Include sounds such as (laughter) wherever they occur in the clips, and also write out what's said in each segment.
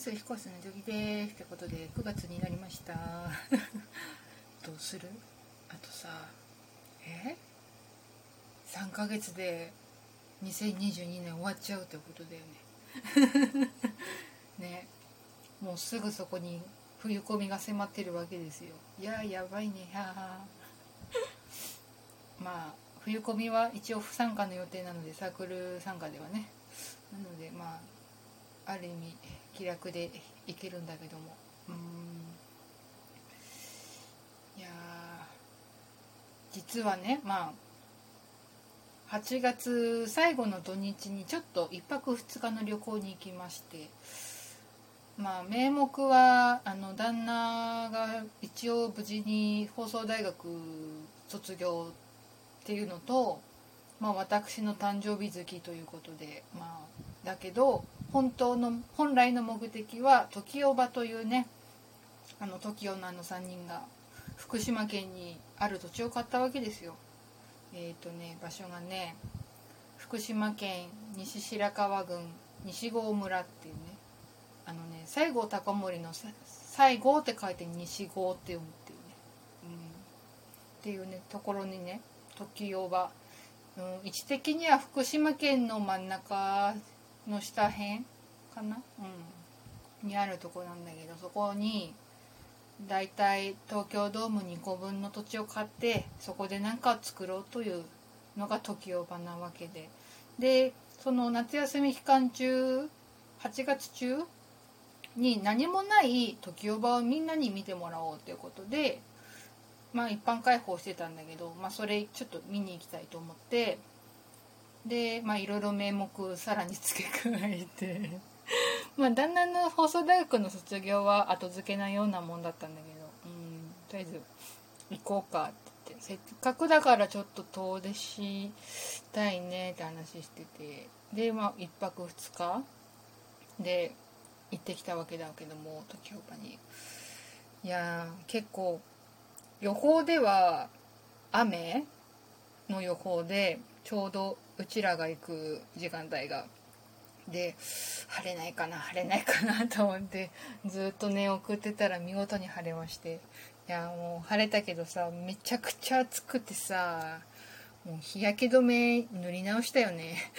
ます彦星の時ですってことで9月になりました。(laughs) どうする？あとさえ？3ヶ月で2022年終わっちゃうってことだよね。(laughs) ね。もうすぐそこに冬込みが迫ってるわけですよ。いややばいね。はは (laughs) まあ冬込みは一応不参加の予定なのでサークル参加ではね。なのでまあある意味気楽でいけるんだけども。うん。いや実はねまあ8月最後の土日にちょっと1泊2日の旅行に行きましてまあ名目はあの旦那が一応無事に放送大学卒業っていうのと、まあ、私の誕生日月ということでまあだけど本当の本来の目的は時おばというねあの TOKIO のあの3人が福島県にある土地を買ったわけですよ。えっ、ー、とね場所がね福島県西白河郡西郷村っていうねあのね西郷隆盛の西郷って書いて西郷って読むっていうね、うん、っていうねところにね時代は、うん、位置的には福島県の真ん中の下辺かな、うん、にあるとこなんだけどそこにだいたい東京ドーム2個分の土地を買ってそこで何か作ろうというのが時代場なわけで。でその夏休み期間中8月中に何もない時代場をみんなに見てもらおうということでまあ一般開放してたんだけど、まあ、それちょっと見に行きたいと思ってでまあいろいろ名目さらに付け加えて (laughs) まあ旦那の放送大学の卒業は後付けなようなもんだったんだけどうんとりあえず行こうかってせっかくだからちょっと遠出したいねって話しててでまあ1泊2日で行ってきたわけだけども時岡に。いや結構予報では雨の予報でちょうどうちらが行く時間帯が。で晴れないかな晴れないかなと思ってずっとね送ってたら見事に晴れまして。いやもう晴れたけどさめちゃくちゃ暑くてさもう日焼け止め塗り直したよね。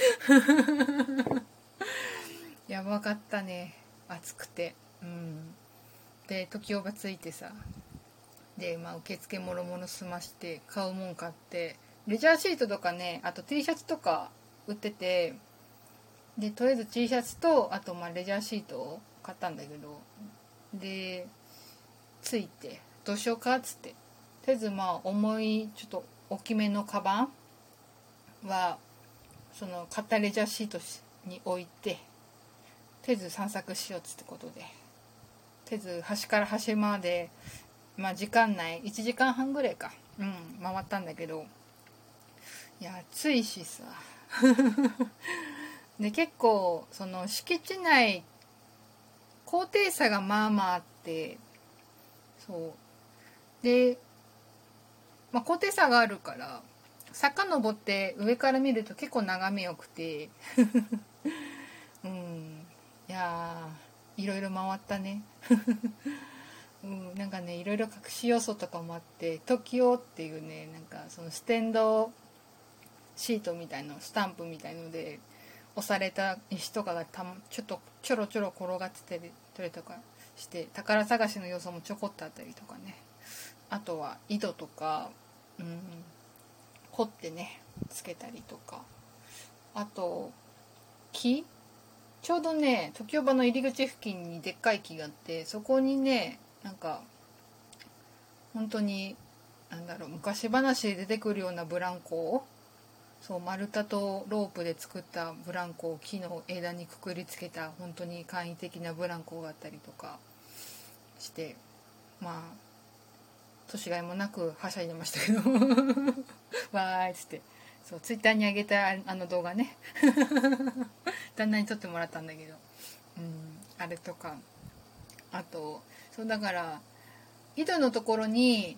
(laughs) やばかったね暑くて。うん。で時をばついてさ。で、まあ、受付もろもろ済まして買うもん買ってレジャーシートとかねあと T シャツとか売っててでとりあえず T シャツとあとまあレジャーシートを買ったんだけどでついてどうしようかっつって。とりあえずまあ重いちょっと大きめのカバンはその買ったレジャーシートに置いてとりあえず散策しようっつってことで。とりあえず端から端までまあ時間内1時間半ぐらいか。うん回ったんだけど。いや暑いしさ。(laughs) で結構その敷地内高低差がまあまああってそう。で、まあ、高低差があるから坂登って上から見ると結構眺めよくて (laughs) うん。いやいろいろ回ったね。(laughs) うん、なんかねいろいろ隠し要素とかもあって「TOKIO」っていうねなんかそのステンドシートみたいのスタンプみたいので押された石とかがたちょっとちょろちょろ転がってたりとかして宝探しの要素もちょこっとあったりとかね。あとは井戸とか、うん、掘ってねつけたりとか。あと木。ちょうどね時代場の入り口付近にでっかい木があってそこにねなんか本当になんだろう昔話で出てくるようなブランコをそう丸太とロープで作ったブランコを木の枝にくくりつけた本当に簡易的なブランコがあったりとかしてまあ年がいもなくはしゃいでましたけど。(laughs) わーいっつって。そうツイッターに上げたあの動画ね。(laughs) 旦那に撮ってもらったんだけど。うんあれとか。あとそうだから井戸のところに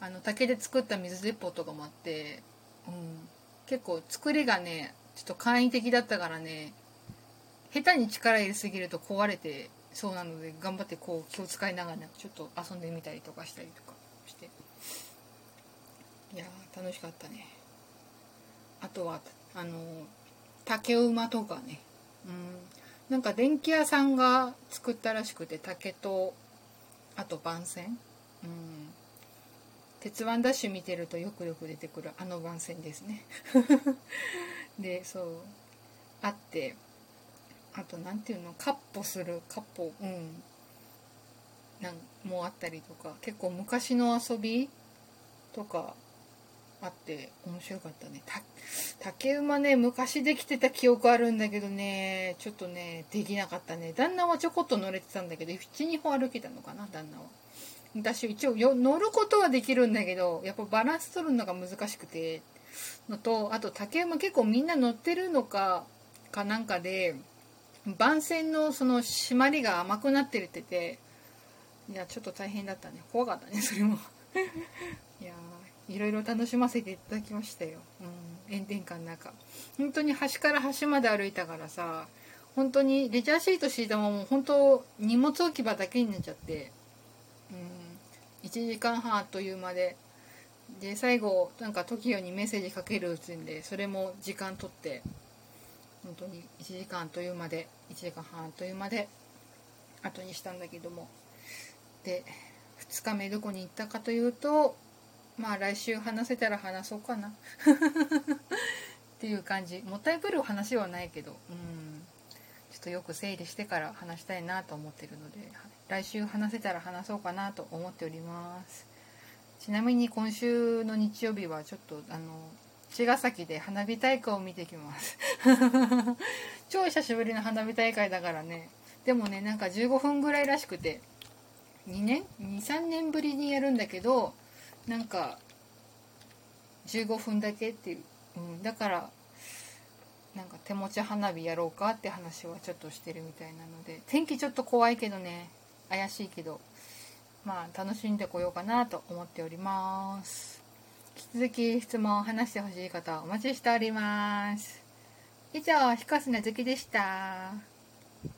あの竹で作った水鉄砲とかもあって、うん、結構作りがねちょっと簡易的だったからね下手に力入れすぎると壊れてそうなので頑張ってこう気を使いながらちょっと遊んでみたりとかしたりとかして。いや楽しかったね。あとはあの竹馬とかね。うん。なんか電気屋さんが作ったらしくて竹とあと番線。うん。鉄腕ダッシュ見てるとよくよく出てくるあの番線ですね。(laughs) でそうあってあと何ていうのカッポするカッポうん。なんもあったりとか結構昔の遊びとかあって面白かったね。竹馬ね昔できてた記憶あるんだけどねちょっとねできなかったね。旦那はちょこっと乗れてたんだけど12歩歩けたのかな旦那は。私一応よ乗ることはできるんだけどやっぱバランス取るのが難しくて。のとあと竹馬結構みんな乗ってるのかかなんかで番線のその締まりが甘くなってるってていやちょっと大変だったね。怖かったねそれも。(laughs) いやいろいろ楽しませていただきましたよ、うん、炎天下の中。本当に端から端まで歩いたからさ本当にレジャーシート敷いたまま本当荷物置き場だけになっちゃって。うん1時間半という間でで最後なんか TOKIO にメッセージかけるうちんでそれも時間取って本当に1時間という間で1時間半という間で後にしたんだけども。で2日目どこに行ったかというとまあ来週話せたら話そうかな。(laughs) っていう感じ。もったいぶる話はないけどうん。ちょっとよく整理してから話したいなと思ってるので来週話せたら話そうかなと思っております。ちなみに今週の日曜日はちょっとあの茅ヶ崎で花火大会を見てきます。(laughs) 超久しぶりの花火大会だからね。でもねなんか15分ぐらいらしくて2年？23年ぶりにやるんだけどなんか15分だけっていう、うん、だからなんか手持ち花火やろうかって話はちょっとしてるみたいなので天気ちょっと怖いけどね。怪しいけどまあ楽しんでこようかなと思っております引き続き質問を話してほしい方お待ちしております。以上、ひこすなずきでした。